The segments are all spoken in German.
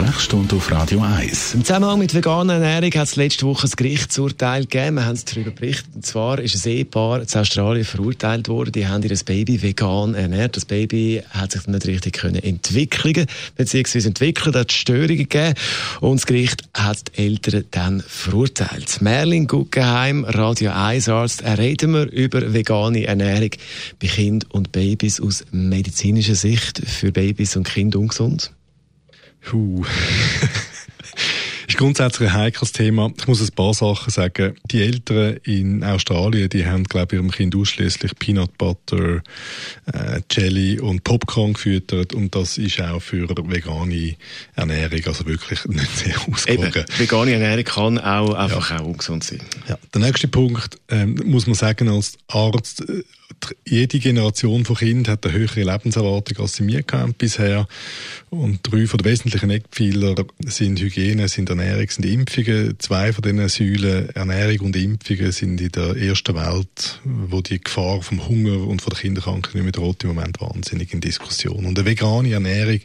Sprechstunde auf Radio 1. Im Zusammenhang mit veganer Ernährung hat es letzte Woche ein Gerichtsurteil gegeben. Wir haben es darüber berichtet. Und zwar ist ein Ehepaar in Australien verurteilt worden. Die haben ihr Baby vegan ernährt. Das Baby hat sich nicht richtig können entwickeln entwickeln. Da hat Störungen gegeben. Und das Gericht hat die Eltern dann verurteilt. Merlin Guggenheim, Radio 1 Arzt, reden wir über vegane Ernährung bei Kind und Babys aus medizinischer Sicht für Babys und Kinder ungesund? Puh. ist grundsätzlich ein heikles Thema. Ich muss ein paar Sachen sagen. Die Eltern in Australien, die haben, glaube ich, ihrem Kind ausschließlich Peanut Butter, äh, Jelly und Popcorn gefüttert und das ist auch für vegane Ernährung also wirklich nicht sehr ausgewogen. vegane Ernährung kann auch einfach ja. auch ungesund sein. Ja. Der nächste Punkt ähm, muss man sagen als Arzt, äh, jede Generation von Kindern hat eine höhere Lebenserwartung als sie mir haben bisher. Und drei von den wesentlichen Eckpfeiler sind Hygiene, sind Ernährung, sind Impfungen. Zwei von diesen Säulen, Ernährung und Impfungen, sind in der ersten Welt, wo die Gefahr vom Hunger und von der Kinderkrankheit nicht mehr droht, im Moment wahnsinnig in Diskussion. Und eine vegane Ernährung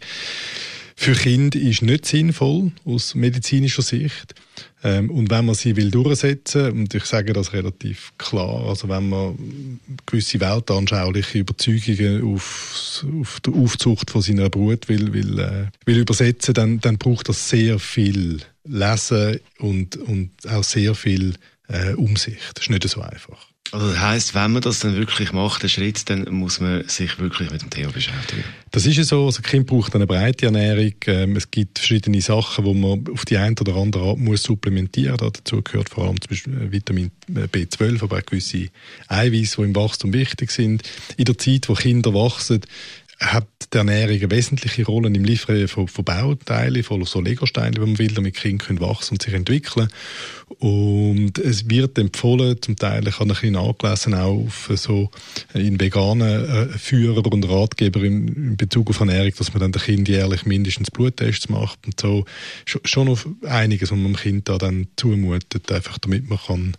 für Kinder ist nicht sinnvoll aus medizinischer Sicht. Ähm, und wenn man sie will durchsetzen, und ich sage das relativ klar, also wenn man gewisse weltanschauliche Überzeugungen auf, auf die Aufzucht von seiner Brut will, will, äh, will übersetzen, dann, dann braucht das sehr viel Lesen und, und auch sehr viel äh, Umsicht. Das ist nicht so einfach. Also das heisst, wenn man das dann wirklich macht, den Schritt, dann muss man sich wirklich mit dem Thema beschäftigen. Das ist ja so. Also, Kind braucht eine breite Ernährung. Ähm, es gibt verschiedene Sachen, die man auf die eine oder andere Art muss supplementieren. Dazu gehört vor allem zum Beispiel äh, Vitamin äh, B12, aber auch gewisse Eiweiße, die im Wachstum wichtig sind. In der Zeit, wo Kinder wachsen, hat die Ernährung eine wesentliche Rolle im Liefern von, von Bauteilen, von so Legosteinen, wenn man will, damit Kinder können wachsen und sich entwickeln. Und es wird empfohlen, zum Teil, ich habe ein bisschen nachgelesen, auch auf so in veganen äh, Führer und Ratgeber in, in, Bezug auf Ernährung, dass man dann den Kind jährlich mindestens Bluttests macht und so. Schon auf einiges, was man dem Kind da dann zumutet, einfach damit man kann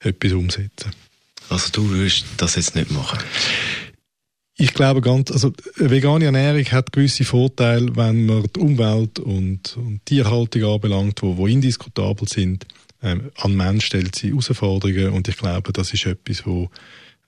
etwas umsetzen kann. Also du würdest das jetzt nicht machen? Ich glaube ganz, also vegane Ernährung hat gewisse Vorteile, wenn man die Umwelt und, und Tierhaltung anbelangt, wo, wo indiskutabel sind. Ähm, an Mensch stellt sie Herausforderungen und ich glaube, das ist etwas, wo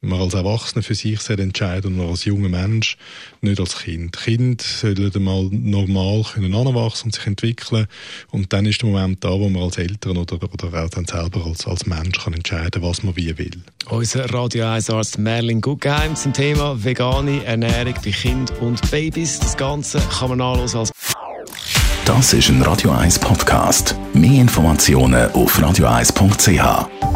man als Erwachsener für sich sehr entscheiden und als junger Mensch, nicht als Kind. Kind sollen mal normal können anwachsen und sich entwickeln und dann ist der Moment da, wo man als Eltern oder, oder auch dann selber als, als Mensch kann entscheiden, was man wie will. Unser Radio 1 Arzt Merlin Guggenheim zum Thema vegane Ernährung bei Kind und Babys. Das Ganze kann man nachlesen als das ist ein Radio 1 Podcast. Mehr Informationen auf radio1.ch.